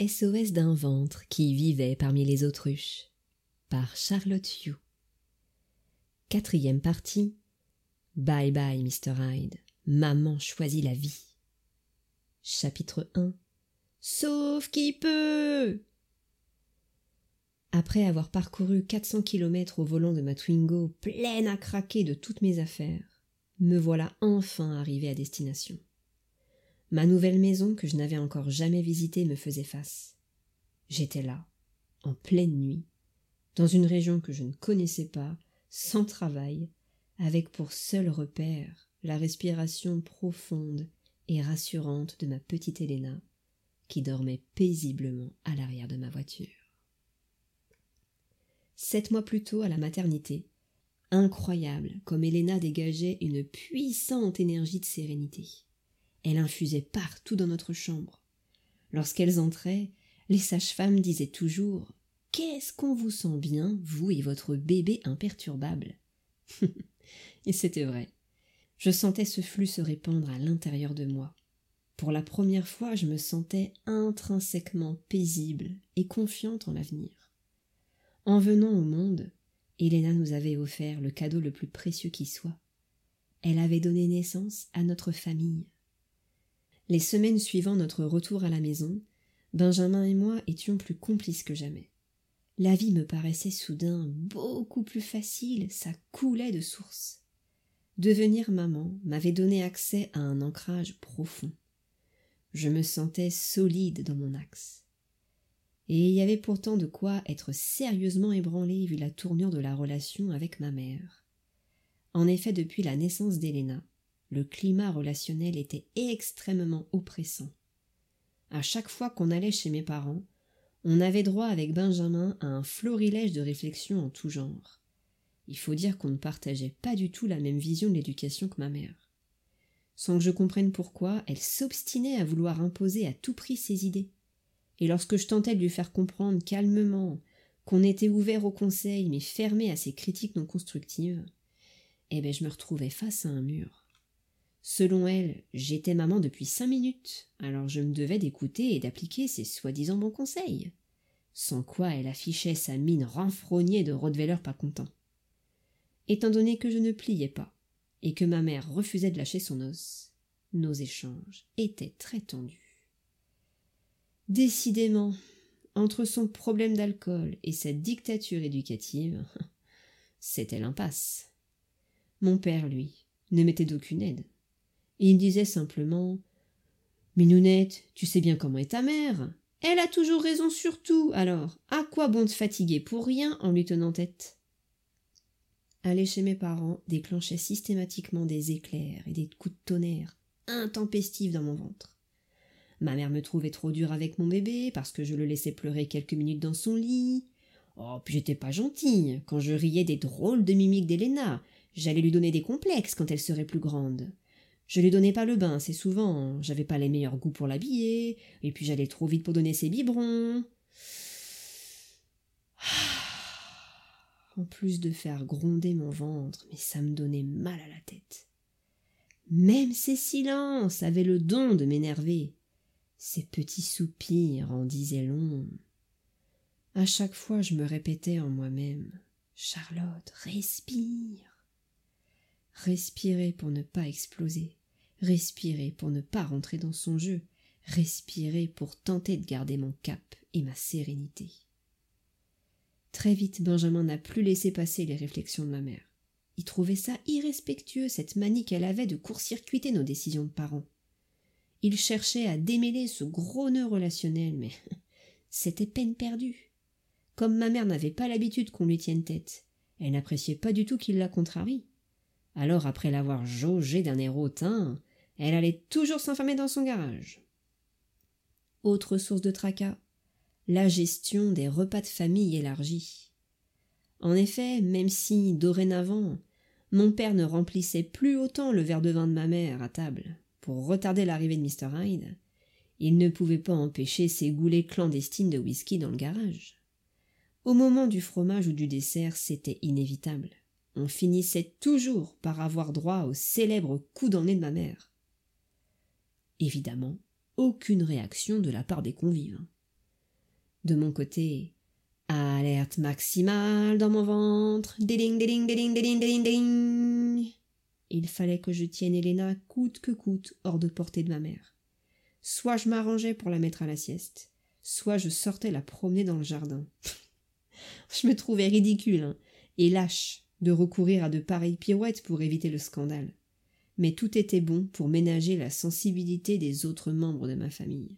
SOS d'un ventre qui vivait parmi les autruches par Charlotte Hugh. Quatrième partie. Bye bye, Mr. Hyde. Maman choisit la vie. Chapitre 1. Sauf qui peut Après avoir parcouru 400 kilomètres au volant de ma Twingo pleine à craquer de toutes mes affaires, me voilà enfin arrivé à destination. Ma nouvelle maison que je n'avais encore jamais visitée me faisait face. J'étais là, en pleine nuit, dans une région que je ne connaissais pas, sans travail, avec pour seul repère la respiration profonde et rassurante de ma petite Héléna, qui dormait paisiblement à l'arrière de ma voiture. Sept mois plus tôt, à la maternité, incroyable comme Héléna dégageait une puissante énergie de sérénité. Elle infusait partout dans notre chambre. Lorsqu'elles entraient, les sages-femmes disaient toujours Qu'est-ce qu'on vous sent bien, vous et votre bébé imperturbable Et c'était vrai. Je sentais ce flux se répandre à l'intérieur de moi. Pour la première fois, je me sentais intrinsèquement paisible et confiante en l'avenir. En venant au monde, Héléna nous avait offert le cadeau le plus précieux qui soit. Elle avait donné naissance à notre famille. Les semaines suivant notre retour à la maison, Benjamin et moi étions plus complices que jamais. La vie me paraissait soudain beaucoup plus facile, ça coulait de source. Devenir maman m'avait donné accès à un ancrage profond. Je me sentais solide dans mon axe. Et il y avait pourtant de quoi être sérieusement ébranlé vu la tournure de la relation avec ma mère. En effet, depuis la naissance d'Héléna, le climat relationnel était extrêmement oppressant. À chaque fois qu'on allait chez mes parents, on avait droit avec Benjamin à un florilège de réflexions en tout genre. Il faut dire qu'on ne partageait pas du tout la même vision de l'éducation que ma mère. Sans que je comprenne pourquoi, elle s'obstinait à vouloir imposer à tout prix ses idées. Et lorsque je tentais de lui faire comprendre calmement qu'on était ouvert au conseil mais fermé à ses critiques non constructives, eh ben je me retrouvais face à un mur. Selon elle, j'étais maman depuis cinq minutes, alors je me devais d'écouter et d'appliquer ses soi-disant bons conseils. Sans quoi elle affichait sa mine renfrognée de Rottweiler pas content. Étant donné que je ne pliais pas, et que ma mère refusait de lâcher son os, nos échanges étaient très tendus. Décidément, entre son problème d'alcool et sa dictature éducative, c'était l'impasse. Mon père, lui, ne m'était d'aucune aide il disait simplement Minounette, tu sais bien comment est ta mère. Elle a toujours raison sur tout, alors à quoi bon te fatiguer pour rien en lui tenant tête? Aller chez mes parents déclenchait systématiquement des éclairs et des coups de tonnerre intempestifs dans mon ventre. Ma mère me trouvait trop dure avec mon bébé parce que je le laissais pleurer quelques minutes dans son lit. Oh, puis j'étais pas gentille. Quand je riais des drôles de mimiques d'Héléna, j'allais lui donner des complexes quand elle serait plus grande. Je lui donnais pas le bain assez souvent, j'avais pas les meilleurs goûts pour l'habiller, et puis j'allais trop vite pour donner ses biberons. En plus de faire gronder mon ventre, mais ça me donnait mal à la tête. Même ses silences avaient le don de m'énerver. Ses petits soupirs en disaient long. À chaque fois, je me répétais en moi-même Charlotte, respire. Respirer pour ne pas exploser respirer pour ne pas rentrer dans son jeu, respirer pour tenter de garder mon cap et ma sérénité. Très vite, Benjamin n'a plus laissé passer les réflexions de ma mère. Il trouvait ça irrespectueux, cette manie qu'elle avait de court-circuiter nos décisions de parents. Il cherchait à démêler ce gros nœud relationnel, mais c'était peine perdue. Comme ma mère n'avait pas l'habitude qu'on lui tienne tête, elle n'appréciait pas du tout qu'il la contrarie. Alors, après l'avoir jaugé d'un air hautain, elle allait toujours s'enfermer dans son garage. Autre source de tracas, la gestion des repas de famille élargis. En effet, même si, dorénavant, mon père ne remplissait plus autant le verre de vin de ma mère à table pour retarder l'arrivée de Mr. Hyde, il ne pouvait pas empêcher ses goulets clandestines de whisky dans le garage. Au moment du fromage ou du dessert, c'était inévitable. On finissait toujours par avoir droit au célèbre coup d'ennui de ma mère. Évidemment, aucune réaction de la part des convives. De mon côté, alerte maximale dans mon ventre. Il fallait que je tienne Elena coûte que coûte hors de portée de ma mère. Soit je m'arrangeais pour la mettre à la sieste, soit je sortais la promener dans le jardin. je me trouvais ridicule hein, et lâche de recourir à de pareilles pirouettes pour éviter le scandale. Mais tout était bon pour ménager la sensibilité des autres membres de ma famille.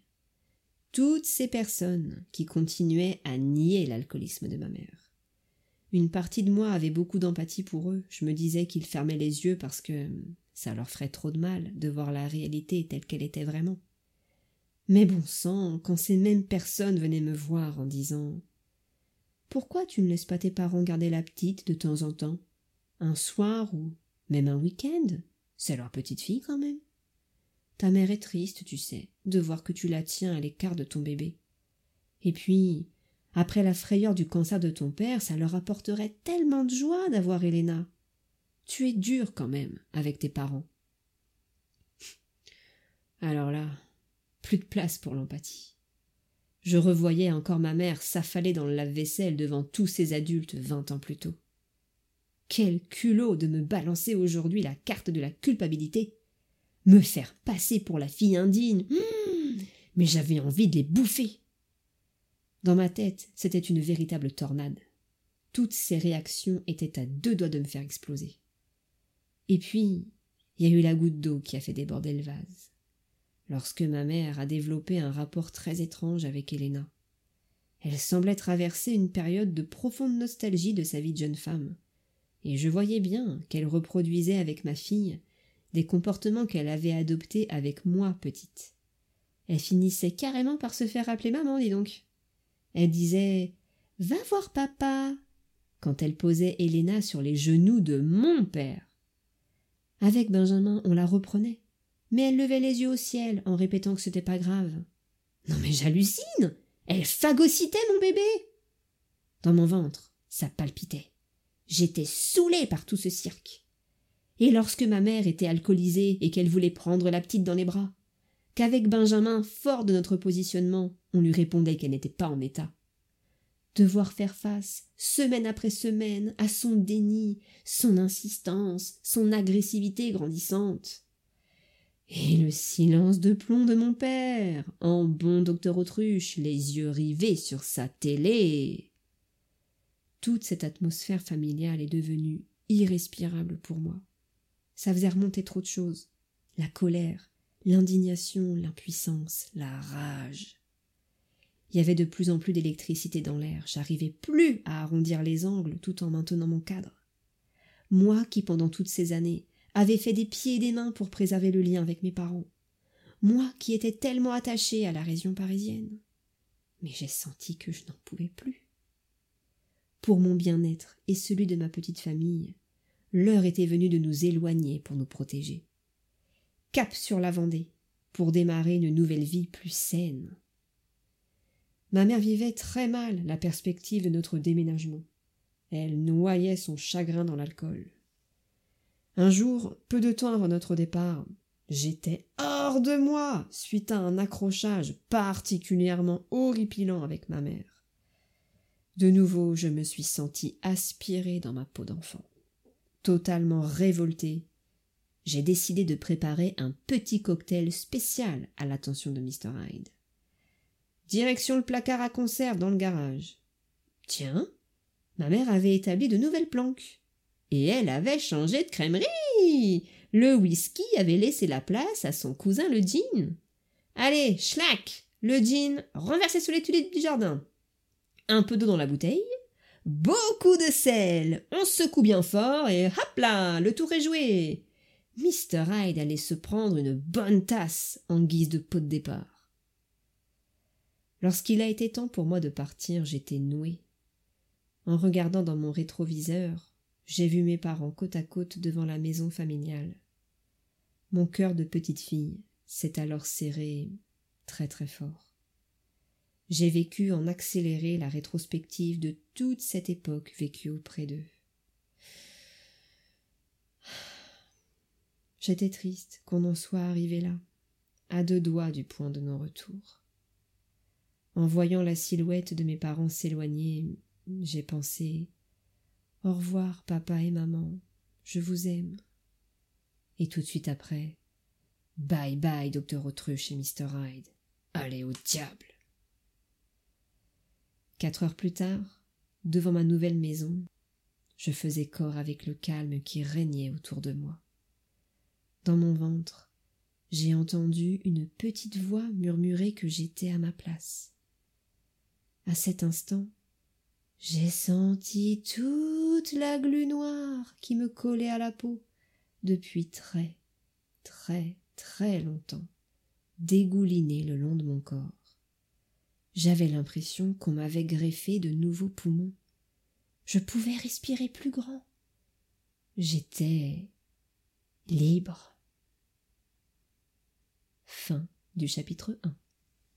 Toutes ces personnes qui continuaient à nier l'alcoolisme de ma mère. Une partie de moi avait beaucoup d'empathie pour eux. Je me disais qu'ils fermaient les yeux parce que ça leur ferait trop de mal de voir la réalité telle qu'elle était vraiment. Mais bon sang, quand ces mêmes personnes venaient me voir en disant Pourquoi tu ne laisses pas tes parents garder la petite de temps en temps? Un soir ou même un week-end? C'est leur petite fille quand même. Ta mère est triste, tu sais, de voir que tu la tiens à l'écart de ton bébé. Et puis, après la frayeur du cancer de ton père, ça leur apporterait tellement de joie d'avoir Helena. Tu es dur quand même avec tes parents. Alors là, plus de place pour l'empathie. Je revoyais encore ma mère s'affaler dans le lave-vaisselle devant tous ces adultes vingt ans plus tôt. Quel culot de me balancer aujourd'hui la carte de la culpabilité. Me faire passer pour la fille indigne. Hum, mais j'avais envie de les bouffer. Dans ma tête, c'était une véritable tornade. Toutes ces réactions étaient à deux doigts de me faire exploser. Et puis, il y a eu la goutte d'eau qui a fait déborder le vase lorsque ma mère a développé un rapport très étrange avec Helena. Elle semblait traverser une période de profonde nostalgie de sa vie de jeune femme, et je voyais bien qu'elle reproduisait avec ma fille des comportements qu'elle avait adoptés avec moi petite. Elle finissait carrément par se faire appeler maman, dis donc. Elle disait Va voir papa quand elle posait Helena sur les genoux de mon père. Avec Benjamin, on la reprenait mais elle levait les yeux au ciel en répétant que c'était pas grave. Non mais j'hallucine Elle phagocytait mon bébé Dans mon ventre, ça palpitait. J'étais saoulée par tout ce cirque. Et lorsque ma mère était alcoolisée et qu'elle voulait prendre la petite dans les bras, qu'avec Benjamin, fort de notre positionnement, on lui répondait qu'elle n'était pas en état. Devoir faire face, semaine après semaine, à son déni, son insistance, son agressivité grandissante. Et le silence de plomb de mon père, en bon docteur autruche, les yeux rivés sur sa télé. Toute cette atmosphère familiale est devenue irrespirable pour moi. Ça faisait remonter trop de choses. La colère, l'indignation, l'impuissance, la rage. Il y avait de plus en plus d'électricité dans l'air. J'arrivais plus à arrondir les angles tout en maintenant mon cadre. Moi qui, pendant toutes ces années, avait fait des pieds et des mains pour préserver le lien avec mes parents. Moi qui étais tellement attachée à la région parisienne. Mais j'ai senti que je n'en pouvais plus. Pour mon bien-être et celui de ma petite famille, l'heure était venue de nous éloigner pour nous protéger. Cap sur la Vendée, pour démarrer une nouvelle vie plus saine. Ma mère vivait très mal la perspective de notre déménagement. Elle noyait son chagrin dans l'alcool. Un jour, peu de temps avant notre départ, j'étais hors de moi suite à un accrochage particulièrement horripilant avec ma mère. De nouveau, je me suis senti aspiré dans ma peau d'enfant. Totalement révolté, j'ai décidé de préparer un petit cocktail spécial à l'attention de Mr. Hyde. Direction le placard à conserve dans le garage. Tiens, ma mère avait établi de nouvelles planques et elle avait changé de crèmerie. Le whisky avait laissé la place à son cousin le gin. Allez, schlack Le gin renversé sous les tulipes du jardin. Un peu d'eau dans la bouteille. Beaucoup de sel. On secoue bien fort et hop là, le tour est joué. Mr. Hyde allait se prendre une bonne tasse en guise de pot de départ. Lorsqu'il a été temps pour moi de partir, j'étais noué. En regardant dans mon rétroviseur, j'ai vu mes parents côte à côte devant la maison familiale. Mon cœur de petite fille s'est alors serré très très fort. J'ai vécu en accéléré la rétrospective de toute cette époque vécue auprès d'eux. J'étais triste qu'on en soit arrivé là, à deux doigts du point de non-retour. En voyant la silhouette de mes parents s'éloigner, j'ai pensé Au revoir, papa et maman, je vous aime. Et tout de suite après Bye bye, docteur Autruche et Mr. Hyde. Allez au diable. Quatre heures plus tard, devant ma nouvelle maison, je faisais corps avec le calme qui régnait autour de moi. Dans mon ventre, j'ai entendu une petite voix murmurer que j'étais à ma place. À cet instant, j'ai senti toute la glu noire qui me collait à la peau depuis très, très, très longtemps, dégouliner le long de mon corps. J'avais l'impression qu'on m'avait greffé de nouveaux poumons. Je pouvais respirer plus grand. J'étais libre. Fin du chapitre 1